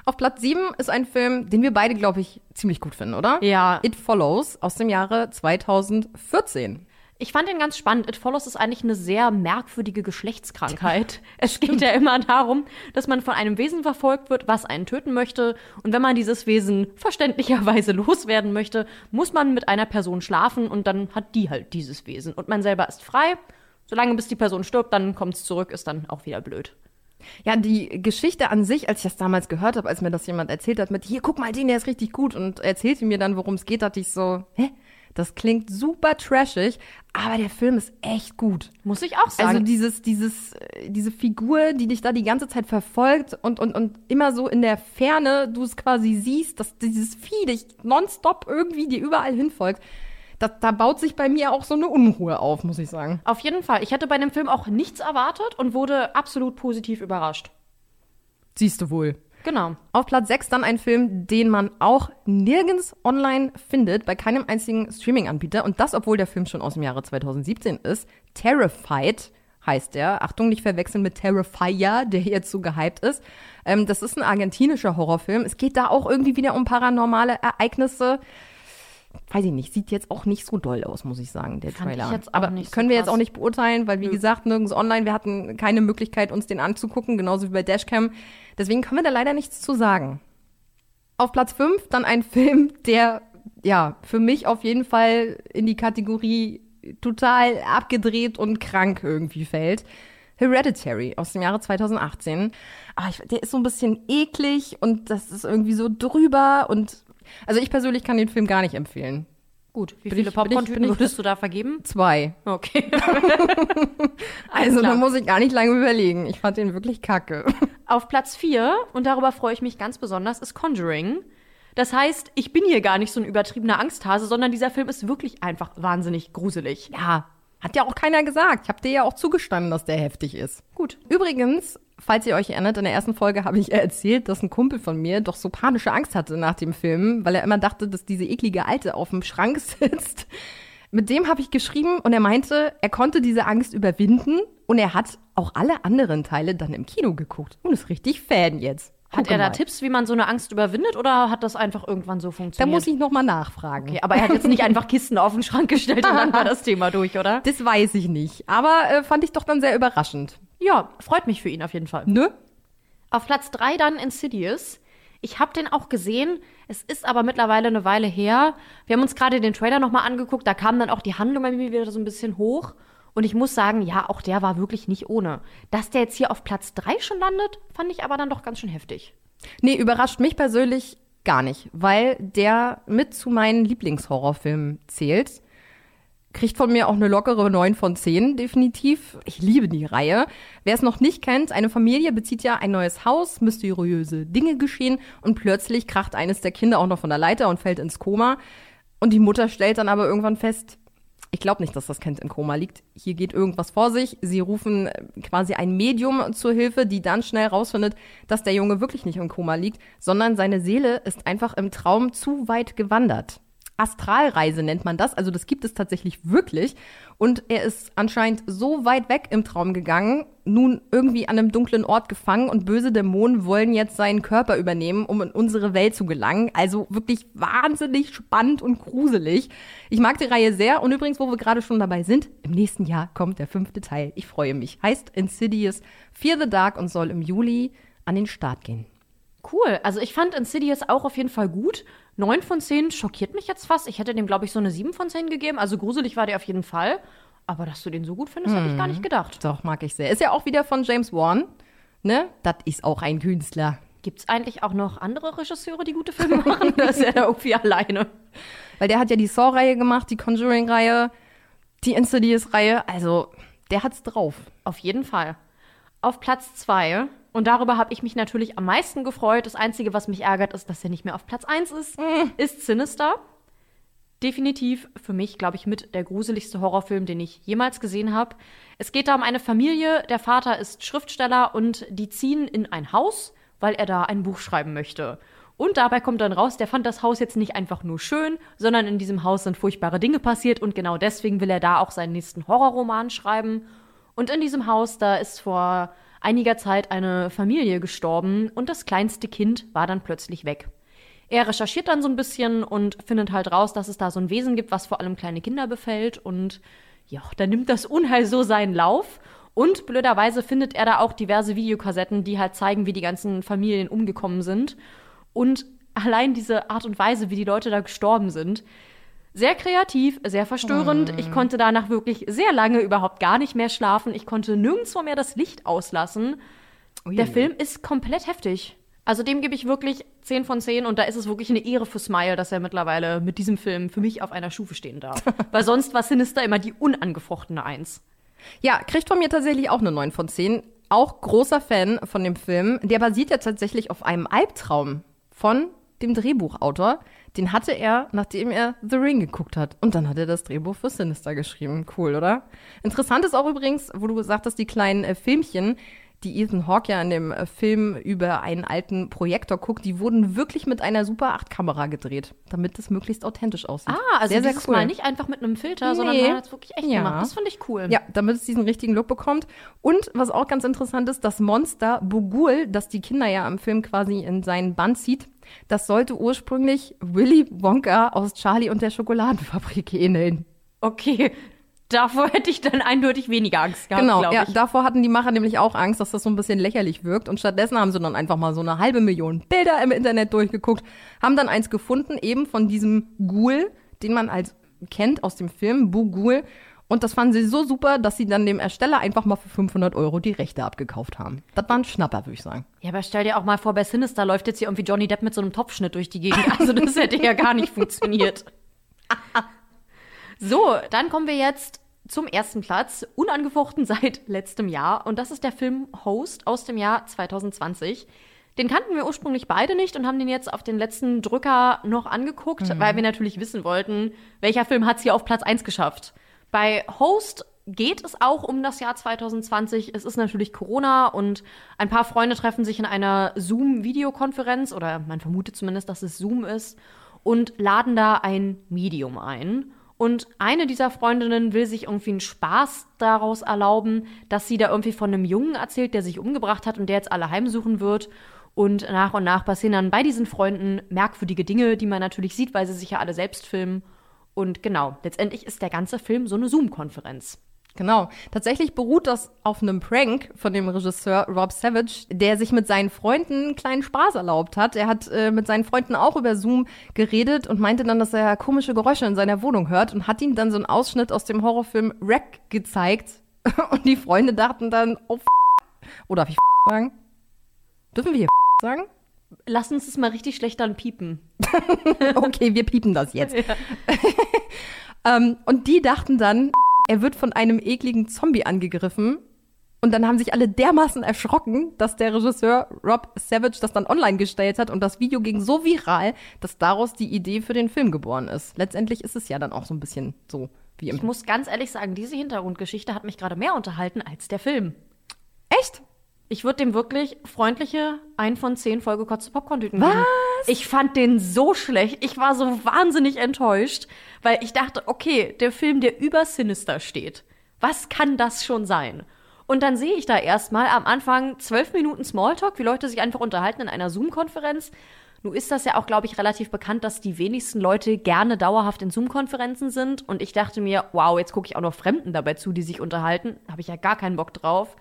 Auf Platz 7 ist ein Film, den wir beide, glaube ich, ziemlich gut finden, oder? Ja. It Follows aus dem Jahre 2014. Ich fand den ganz spannend. It Follows ist eigentlich eine sehr merkwürdige Geschlechtskrankheit. es geht ja immer darum, dass man von einem Wesen verfolgt wird, was einen töten möchte. Und wenn man dieses Wesen verständlicherweise loswerden möchte, muss man mit einer Person schlafen und dann hat die halt dieses Wesen. Und man selber ist frei. Solange bis die Person stirbt, dann kommt es zurück, ist dann auch wieder blöd. Ja, die Geschichte an sich, als ich das damals gehört habe, als mir das jemand erzählt hat, mit hier, guck mal, den, der ist richtig gut und erzählte mir dann, worum es geht, dachte ich so, hä? Das klingt super trashig, aber der Film ist echt gut. Muss ich auch sagen. Also dieses, dieses, äh, diese Figur, die dich da die ganze Zeit verfolgt und, und, und immer so in der Ferne du es quasi siehst, dass dieses Vieh dich nonstop irgendwie dir überall hinfolgt. Da, da baut sich bei mir auch so eine Unruhe auf, muss ich sagen. Auf jeden Fall. Ich hätte bei dem Film auch nichts erwartet und wurde absolut positiv überrascht. Siehst du wohl. Genau. Auf Platz 6 dann ein Film, den man auch nirgends online findet, bei keinem einzigen Streaming-Anbieter. Und das, obwohl der Film schon aus dem Jahre 2017 ist. Terrified heißt der. Achtung, nicht verwechseln mit Terrifier, der jetzt so gehypt ist. Ähm, das ist ein argentinischer Horrorfilm. Es geht da auch irgendwie wieder um paranormale Ereignisse. Weiß ich nicht, sieht jetzt auch nicht so doll aus, muss ich sagen, der Fand Trailer. Aber nicht so können wir jetzt auch nicht beurteilen, weil wie gesagt, nirgends online, wir hatten keine Möglichkeit, uns den anzugucken, genauso wie bei Dashcam. Deswegen können wir da leider nichts zu sagen. Auf Platz 5 dann ein Film, der ja für mich auf jeden Fall in die Kategorie total abgedreht und krank irgendwie fällt. Hereditary aus dem Jahre 2018. Aber ich, der ist so ein bisschen eklig und das ist irgendwie so drüber und also ich persönlich kann den Film gar nicht empfehlen. Gut, wie Bin viele Popcorn-Tüten würdest du da vergeben? Zwei. Okay. Also da muss ich gar nicht lange überlegen. Ich fand den wirklich kacke. Auf Platz 4, und darüber freue ich mich ganz besonders, ist Conjuring. Das heißt, ich bin hier gar nicht so ein übertriebener Angsthase, sondern dieser Film ist wirklich einfach wahnsinnig gruselig. Ja. Hat ja auch keiner gesagt. Ich habe dir ja auch zugestanden, dass der heftig ist. Gut. Übrigens, falls ihr euch erinnert, in der ersten Folge habe ich erzählt, dass ein Kumpel von mir doch so panische Angst hatte nach dem Film, weil er immer dachte, dass diese eklige Alte auf dem Schrank sitzt. Mit dem habe ich geschrieben und er meinte, er konnte diese Angst überwinden und er hat auch alle anderen Teile dann im Kino geguckt und ist richtig Fan jetzt. Hat er da mal. Tipps, wie man so eine Angst überwindet oder hat das einfach irgendwann so Da funktioniert? muss ich noch mal nachfragen. Okay, aber er hat jetzt nicht einfach Kisten auf den Schrank gestellt und dann war das Thema durch, oder? Das weiß ich nicht. Aber äh, fand ich doch dann sehr überraschend. Ja, freut mich für ihn auf jeden Fall. Ne? Auf Platz 3 dann Insidious. Ich habe den auch gesehen. Es ist aber mittlerweile eine Weile her. Wir haben uns gerade den Trailer nochmal angeguckt. Da kam dann auch die Handlung bei mir wieder so ein bisschen hoch. Und ich muss sagen, ja, auch der war wirklich nicht ohne. Dass der jetzt hier auf Platz 3 schon landet, fand ich aber dann doch ganz schön heftig. Nee, überrascht mich persönlich gar nicht, weil der mit zu meinen Lieblingshorrorfilmen zählt. Kriegt von mir auch eine lockere 9 von 10, definitiv. Ich liebe die Reihe. Wer es noch nicht kennt, eine Familie bezieht ja ein neues Haus, mysteriöse Dinge geschehen und plötzlich kracht eines der Kinder auch noch von der Leiter und fällt ins Koma. Und die Mutter stellt dann aber irgendwann fest, ich glaube nicht, dass das Kind im Koma liegt. Hier geht irgendwas vor sich. Sie rufen äh, quasi ein Medium zur Hilfe, die dann schnell rausfindet, dass der Junge wirklich nicht im Koma liegt, sondern seine Seele ist einfach im Traum zu weit gewandert. Astralreise nennt man das, also das gibt es tatsächlich wirklich. Und er ist anscheinend so weit weg im Traum gegangen, nun irgendwie an einem dunklen Ort gefangen und böse Dämonen wollen jetzt seinen Körper übernehmen, um in unsere Welt zu gelangen. Also wirklich wahnsinnig spannend und gruselig. Ich mag die Reihe sehr und übrigens, wo wir gerade schon dabei sind, im nächsten Jahr kommt der fünfte Teil. Ich freue mich. Heißt Insidious Fear the Dark und soll im Juli an den Start gehen. Cool. Also ich fand Insidious auch auf jeden Fall gut. 9 von 10 schockiert mich jetzt fast. Ich hätte dem, glaube ich, so eine 7 von 10 gegeben. Also gruselig war der auf jeden Fall. Aber dass du den so gut findest, hätte ich gar nicht gedacht. Doch, mag ich sehr. Ist ja auch wieder von James Wan. Ne? Das ist auch ein Künstler. Gibt es eigentlich auch noch andere Regisseure, die gute Filme machen? da ist er da irgendwie alleine. Weil der hat ja die Saw-Reihe gemacht, die Conjuring-Reihe, die Insidious-Reihe. Also, der hat's drauf. Auf jeden Fall. Auf Platz 2, und darüber habe ich mich natürlich am meisten gefreut. Das Einzige, was mich ärgert, ist, dass er nicht mehr auf Platz 1 ist, ist Sinister. Definitiv für mich, glaube ich, mit der gruseligste Horrorfilm, den ich jemals gesehen habe. Es geht da um eine Familie, der Vater ist Schriftsteller und die ziehen in ein Haus, weil er da ein Buch schreiben möchte. Und dabei kommt dann raus, der fand das Haus jetzt nicht einfach nur schön, sondern in diesem Haus sind furchtbare Dinge passiert und genau deswegen will er da auch seinen nächsten Horrorroman schreiben. Und in diesem Haus, da ist vor einiger Zeit eine Familie gestorben und das kleinste Kind war dann plötzlich weg. Er recherchiert dann so ein bisschen und findet halt raus, dass es da so ein Wesen gibt, was vor allem kleine Kinder befällt. Und ja, dann nimmt das Unheil so seinen Lauf. Und blöderweise findet er da auch diverse Videokassetten, die halt zeigen, wie die ganzen Familien umgekommen sind. Und allein diese Art und Weise, wie die Leute da gestorben sind, sehr kreativ, sehr verstörend. Ich konnte danach wirklich sehr lange überhaupt gar nicht mehr schlafen. Ich konnte nirgendwo mehr das Licht auslassen. Der Film ist komplett heftig. Also dem gebe ich wirklich 10 von 10 und da ist es wirklich eine Ehre für Smile, dass er mittlerweile mit diesem Film für mich auf einer Stufe stehen darf. Weil sonst war Sinister immer die unangefochtene Eins. Ja, kriegt von mir tatsächlich auch eine 9 von 10. Auch großer Fan von dem Film. Der basiert ja tatsächlich auf einem Albtraum von dem Drehbuchautor. Den hatte er, nachdem er The Ring geguckt hat. Und dann hat er das Drehbuch für Sinister geschrieben. Cool, oder? Interessant ist auch übrigens, wo du gesagt hast, die kleinen äh, Filmchen, die Ethan Hawke ja in dem äh, Film über einen alten Projektor guckt, die wurden wirklich mit einer Super 8 Kamera gedreht, damit es möglichst authentisch aussieht. Ah, also sehr, sehr cool. Mal nicht einfach mit einem Filter, sondern Nee. man hat es wirklich echt Ja. gemacht. Das finde ich cool. Ja, damit es diesen richtigen Look bekommt. Und was auch ganz interessant ist, das Monster Bugul, das die Kinder ja im Film quasi in seinen Bann zieht, das sollte ursprünglich Willy Wonka aus Charlie und der Schokoladenfabrik ähneln. Okay, davor hätte ich dann eindeutig weniger Angst gehabt, genau, ja, davor hatten die Macher nämlich auch Angst, dass das so ein bisschen lächerlich wirkt. Und stattdessen haben sie dann einfach mal so eine halbe Million Bilder im Internet durchgeguckt, haben dann eins gefunden, eben von diesem Ghoul, den man als kennt aus dem Film, Bugul. Und das fanden sie so super, dass sie dann dem Ersteller einfach mal für 500 Euro die Rechte abgekauft haben. Das war ein Schnapper, würde ich sagen. Ja, aber stell dir auch mal vor, bei Sinister läuft jetzt hier irgendwie Johnny Depp mit so einem Topfschnitt durch die Gegend. Also das hätte ja gar nicht funktioniert. So, dann kommen wir jetzt zum ersten Platz, unangefochten seit letztem Jahr. Und das ist der Film Host aus dem Jahr 2020. Den kannten wir ursprünglich beide nicht und haben den jetzt auf den letzten Drücker noch angeguckt, Mhm. weil wir natürlich wissen wollten, welcher Film hat es hier auf Platz 1 geschafft. Bei Host geht es auch um das Jahr 2020. Es ist natürlich Corona und ein paar Freunde treffen sich in einer Zoom-Videokonferenz oder man vermutet zumindest, dass es Zoom ist und laden da ein Medium ein. Und eine dieser Freundinnen will sich irgendwie einen Spaß daraus erlauben, dass sie da irgendwie von einem Jungen erzählt, der sich umgebracht hat und der jetzt alle heimsuchen wird. Und nach und nach passieren dann bei diesen Freunden merkwürdige Dinge, die man natürlich sieht, weil sie sich ja alle selbst filmen. Und genau, letztendlich ist der ganze Film so eine Zoom-Konferenz. Genau. Tatsächlich beruht das auf einem Prank von dem Regisseur Rob Savage, der sich mit seinen Freunden einen kleinen Spaß erlaubt hat. Er hat äh, mit seinen Freunden auch über Zoom geredet und meinte dann, dass er komische Geräusche in seiner Wohnung hört und hat ihm dann so einen Ausschnitt aus dem Horrorfilm Wreck gezeigt. Und die Freunde dachten dann, oh, f oder darf ich f sagen? Dürfen wir hier f sagen? Lass uns das mal richtig schlecht dann piepen. okay, wir piepen das jetzt. Ja. ähm, und die dachten dann, er wird von einem ekligen Zombie angegriffen. Und dann haben sich alle dermaßen erschrocken, dass der Regisseur Rob Savage das dann online gestellt hat und das Video ging so viral, dass daraus die Idee für den Film geboren ist. Letztendlich ist es ja dann auch so ein bisschen so wie im. Ich muss ganz ehrlich sagen, diese Hintergrundgeschichte hat mich gerade mehr unterhalten als der Film. Echt? Ich würde dem wirklich freundliche ein von zehn vollgekotzte Popcorn-Tüten geben. Was? Ich fand den so schlecht. Ich war so wahnsinnig enttäuscht, weil ich dachte, okay, der Film, der über Sinister steht. Was kann das schon sein? Und dann sehe ich da erstmal am Anfang zwölf Minuten Smalltalk, wie Leute sich einfach unterhalten in einer Zoom-Konferenz. Nun ist das ja auch, glaube ich, relativ bekannt, dass die wenigsten Leute gerne dauerhaft in Zoom-Konferenzen sind. Und ich dachte mir, wow, jetzt gucke ich auch noch Fremden dabei zu, die sich unterhalten. Habe ich ja gar keinen Bock drauf.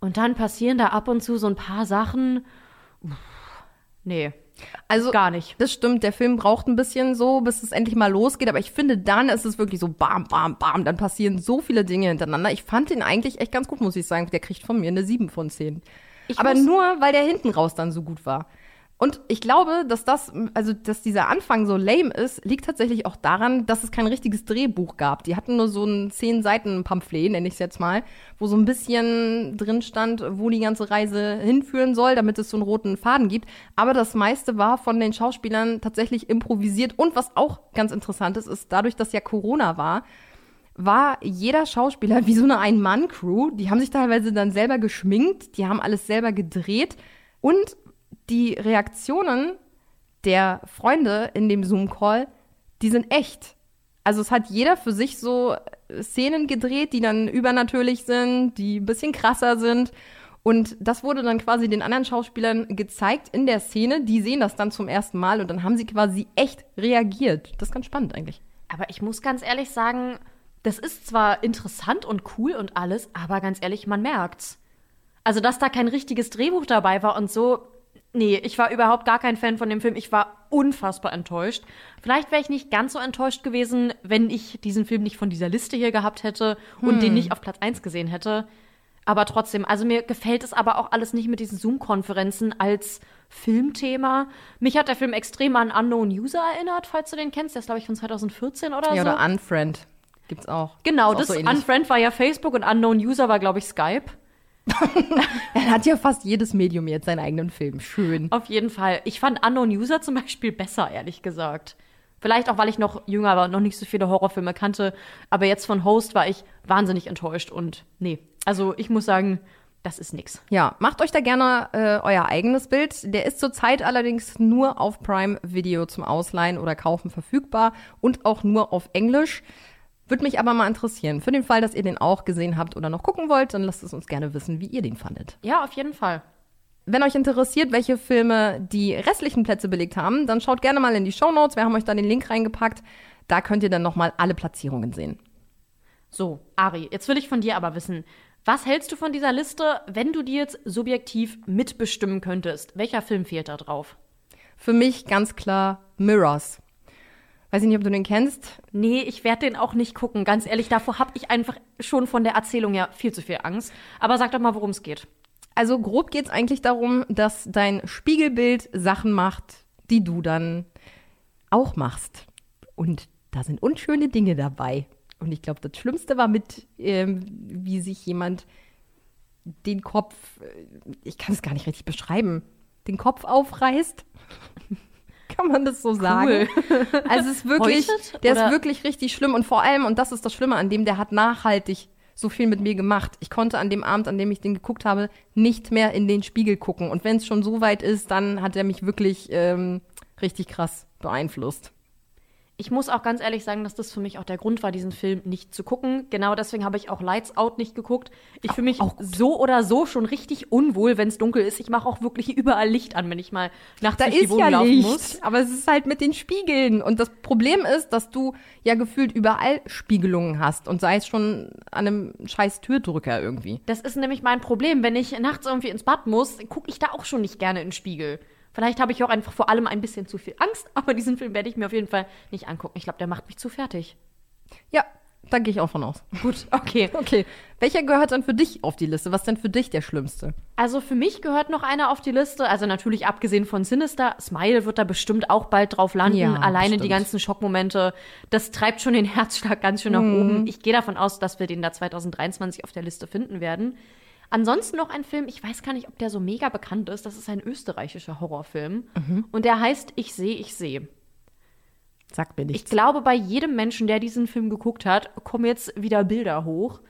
Und dann passieren da ab und zu so ein paar Sachen. Uff, nee. Also gar nicht. Das stimmt, der Film braucht ein bisschen so, bis es endlich mal losgeht, aber ich finde, dann ist es wirklich so bam, bam, bam, dann passieren so viele Dinge hintereinander. Ich fand den eigentlich echt ganz gut, muss ich sagen. Der kriegt von mir eine 7 von 10. Ich aber nur, weil der hinten raus dann so gut war. Und ich glaube, dass das, also dass dieser Anfang so lame ist, liegt tatsächlich auch daran, dass es kein richtiges Drehbuch gab. Die hatten nur so ein zehn Seiten Pamphlet, nenne ich es jetzt mal, wo so ein bisschen drin stand, wo die ganze Reise hinführen soll, damit es so einen roten Faden gibt. Aber das meiste war von den Schauspielern tatsächlich improvisiert. Und was auch ganz interessant ist, ist dadurch, dass ja Corona war, war jeder Schauspieler wie so eine Ein-Mann-Crew. Die haben sich teilweise dann selber geschminkt, die haben alles selber gedreht. Und die Reaktionen der Freunde in dem Zoom-Call, die sind echt. Also es hat jeder für sich so Szenen gedreht, die dann übernatürlich sind, die ein bisschen krasser sind. Und das wurde dann quasi den anderen Schauspielern gezeigt in der Szene. Die sehen das dann zum ersten Mal und dann haben sie quasi echt reagiert. Das ist ganz spannend eigentlich. Aber ich muss ganz ehrlich sagen, das ist zwar interessant und cool und alles, aber ganz ehrlich, man merkt's. Also, dass da kein richtiges Drehbuch dabei war und so, Nee, ich war überhaupt gar kein Fan von dem Film. Ich war unfassbar enttäuscht. Vielleicht wäre ich nicht ganz so enttäuscht gewesen, wenn ich diesen Film nicht von dieser Liste hier gehabt hätte und Hm. den nicht auf Platz 1 gesehen hätte. Aber trotzdem, also mir gefällt es aber auch alles nicht mit diesen Zoom-Konferenzen als Filmthema. Mich hat der Film extrem an Unknown User erinnert, falls du den kennst. Der ist, glaube ich, von 2014 oder Ja, so. oder Unfriend gibt's auch. Genau, Ist auch das so ähnlich. Unfriend war ja Facebook und Unknown User war, glaube ich, Skype. Er hat ja fast jedes Medium jetzt seinen eigenen Film. Schön. Auf jeden Fall. Ich fand Unknown User zum Beispiel besser, ehrlich gesagt. Vielleicht auch, weil ich noch jünger war und noch nicht so viele Horrorfilme kannte. Aber jetzt von Host war ich wahnsinnig enttäuscht und nee. Also ich muss sagen, das ist nix. Ja, macht euch da gerne äh, euer eigenes Bild. Der ist zurzeit allerdings nur auf Prime Video zum Ausleihen oder Kaufen verfügbar und auch nur auf Englisch. Würde mich aber mal interessieren. Für den Fall, dass ihr den auch gesehen habt oder noch gucken wollt, dann lasst es uns gerne wissen, wie ihr den fandet. Ja, auf jeden Fall. Wenn euch interessiert, welche Filme die restlichen Plätze belegt haben, dann schaut gerne mal in die Show Notes. Wir haben euch da den Link reingepackt. Da könnt ihr dann nochmal alle Platzierungen sehen. So, Ari, jetzt will ich von dir aber wissen, was hältst du von dieser Liste, wenn du die jetzt subjektiv mitbestimmen könntest? Welcher Film fehlt da drauf? Für mich ganz klar Mirrors. Weiß ich nicht, ob du den kennst. Nee, ich werde den auch nicht gucken. Ganz ehrlich, davor habe ich einfach schon von der Erzählung her viel zu viel Angst. Aber sag doch mal, worum es geht. Also grob geht es eigentlich darum, dass dein Spiegelbild Sachen macht, die du dann auch machst. Und da sind unschöne Dinge dabei. Und ich glaube, das Schlimmste war mit, ähm, wie sich jemand den Kopf, äh, ich kann es gar nicht richtig beschreiben, den Kopf aufreißt. kann man das so sagen? Also es ist wirklich, Heuchtet, der oder? ist wirklich richtig schlimm und vor allem, und das ist das Schlimme an dem, der hat nachhaltig so viel mit mir gemacht. Ich konnte an dem Abend, an dem ich den geguckt habe, nicht mehr in den Spiegel gucken. Und wenn es schon so weit ist, dann hat er mich wirklich ähm, richtig krass beeinflusst. Ich muss auch ganz ehrlich sagen, dass das für mich auch der Grund war, diesen Film nicht zu gucken. Genau deswegen habe ich auch Lights Out nicht geguckt. Ich fühle mich auch so oder so schon richtig unwohl, wenn es dunkel ist. Ich mache auch wirklich überall Licht an, wenn ich mal nachts Da durch die ist Wohnung ja laufen Licht, muss. aber es ist halt mit den Spiegeln. Und das Problem ist, dass du ja gefühlt überall Spiegelungen hast. Und sei es schon an einem scheiß Türdrücker irgendwie. Das ist nämlich mein Problem. Wenn ich nachts irgendwie ins Bad muss, gucke ich da auch schon nicht gerne in den Spiegel. Vielleicht habe ich auch einfach vor allem ein bisschen zu viel Angst, aber diesen Film werde ich mir auf jeden Fall nicht angucken. Ich glaube, der macht mich zu fertig. Ja, da gehe ich auch von aus. Gut, okay. Okay. Welcher gehört dann für dich auf die Liste? Was ist denn für dich der schlimmste? Also für mich gehört noch einer auf die Liste. Also natürlich abgesehen von Sinister. Smile wird da bestimmt auch bald drauf landen. Ja, Alleine bestimmt. die ganzen Schockmomente. Das treibt schon den Herzschlag ganz schön nach Mhm. oben. Ich gehe davon aus, dass wir den da 2023 auf der Liste finden werden. Ansonsten noch ein Film, ich weiß gar nicht, ob der so mega bekannt ist. Das ist ein österreichischer Horrorfilm. Mhm. Und der heißt Ich sehe, ich sehe. Sag mir Ich nichts. glaube, bei jedem Menschen, der diesen Film geguckt hat, kommen jetzt wieder Bilder hoch.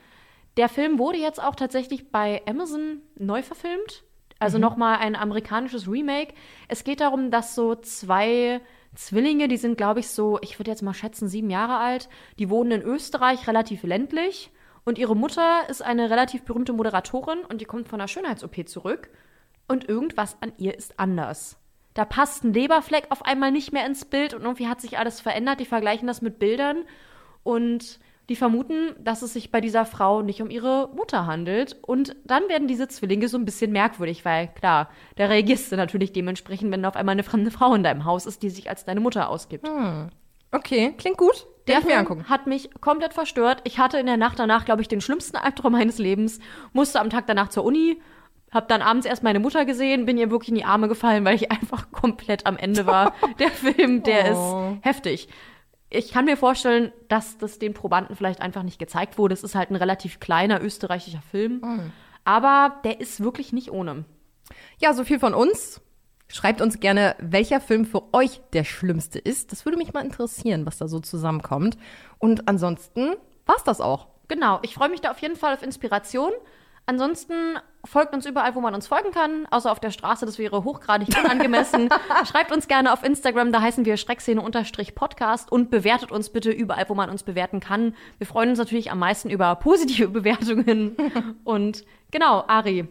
Der Film wurde jetzt auch tatsächlich bei Amazon neu verfilmt. Also Mhm. nochmal ein amerikanisches Remake. Es geht darum, dass so zwei Zwillinge, die sind, glaube ich, so, ich würde jetzt mal schätzen, sieben Jahre alt, die wohnen in Österreich, relativ ländlich. Und ihre Mutter ist eine relativ berühmte Moderatorin und die kommt von einer Schönheits-OP zurück. Und irgendwas an ihr ist anders. Da passt ein Leberfleck auf einmal nicht mehr ins Bild und irgendwie hat sich alles verändert. Die vergleichen das mit Bildern und die vermuten, dass es sich bei dieser Frau nicht um ihre Mutter handelt. Und dann werden diese Zwillinge so ein bisschen merkwürdig, weil klar, da reagierst du natürlich dementsprechend, wenn auf einmal eine fremde Frau in deinem Haus ist, die sich als deine Mutter ausgibt. Okay, klingt gut. Der Film angucken. hat mich komplett verstört. Ich hatte in der Nacht danach, glaube ich, den schlimmsten Albtraum meines Lebens. Musste am Tag danach zur Uni. Hab dann abends erst meine Mutter gesehen, bin ihr wirklich in die Arme gefallen, weil ich einfach komplett am Ende war. Der Film, der Oh. ist heftig. Ich kann mir vorstellen, dass das den Probanden vielleicht einfach nicht gezeigt wurde. Es ist halt ein relativ kleiner österreichischer Film. Aber der ist wirklich nicht ohne. Ja, so viel von uns. Schreibt uns gerne, welcher Film für euch der schlimmste ist. Das würde mich mal interessieren, was da so zusammenkommt. Und ansonsten war's das auch. Genau, ich freue mich da auf jeden Fall auf Inspiration. Ansonsten folgt uns überall, wo man uns folgen kann, außer auf der Straße, das wäre hochgradig unangemessen. Schreibt uns gerne auf Instagram, da heißen wir Schreckszene-Podcast und bewertet uns bitte überall, wo man uns bewerten kann. Wir freuen uns natürlich am meisten über positive Bewertungen. und genau, Ari,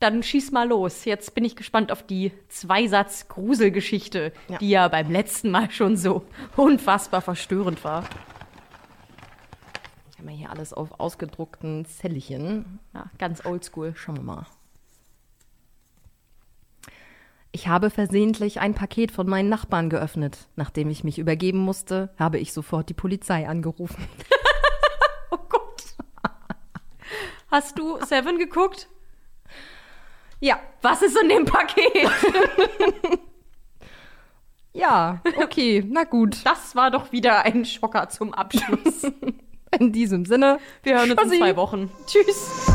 dann schieß mal los. Jetzt bin ich gespannt auf die Zweisatz-Gruselgeschichte, die ja beim letzten Mal schon so unfassbar verstörend war. Ich habe hier alles auf ausgedruckten Zellchen. Ja, ganz oldschool. Schauen wir mal. Ich habe versehentlich ein Paket von meinen Nachbarn geöffnet. Nachdem ich mich übergeben musste, habe ich sofort die Polizei angerufen. Hast du Seven geguckt? Ja. Was ist in dem Paket? Ja, okay, na gut. Das war doch wieder ein Schocker zum Abschluss. In diesem Sinne, wir hören uns Tschüssi. in zwei Wochen. Tschüss.